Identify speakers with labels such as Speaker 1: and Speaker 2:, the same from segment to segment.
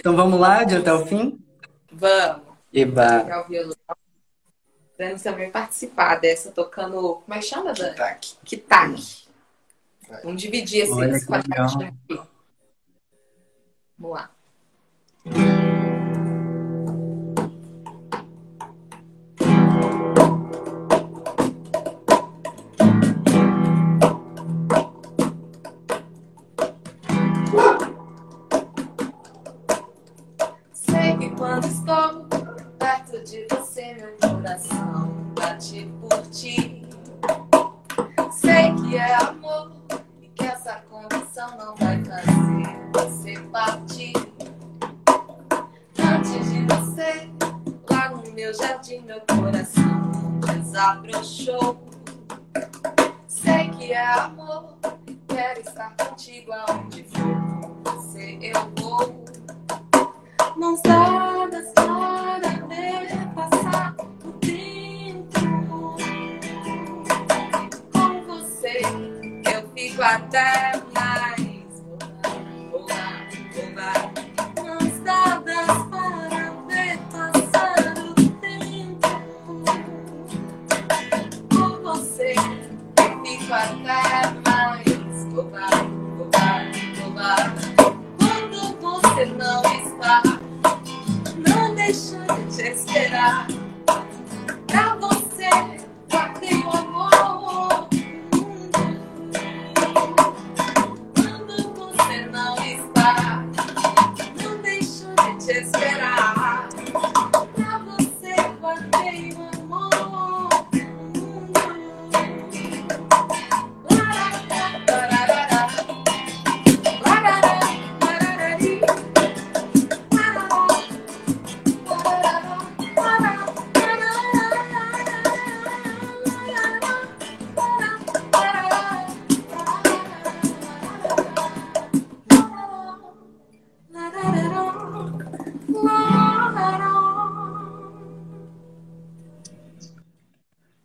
Speaker 1: Então vamos lá, de até o fim?
Speaker 2: Vamos.
Speaker 1: Eba.
Speaker 2: Pegar o violão. Dani também participar dessa, tocando. Como é que chama, Dani?
Speaker 3: Tac.
Speaker 2: Kitac. Vamos dividir esse,
Speaker 1: Olha
Speaker 2: esse quadradinho aqui. Vamos lá. Quando estou perto de você, meu coração bate por ti. Sei que é amor e que essa condição não vai fazer você partir. Antes de você, lá no meu jardim, meu coração desabrochou. Sei que é amor, quero estar contigo aonde vou lá. Mãos dadas para ver passar o tempo. Com você fico até mais. Vou lá, vou lá, vou lá. Quando você não está, não deixa de te esperar.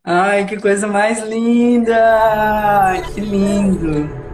Speaker 1: Ai, que coisa mais linda! Que lindo!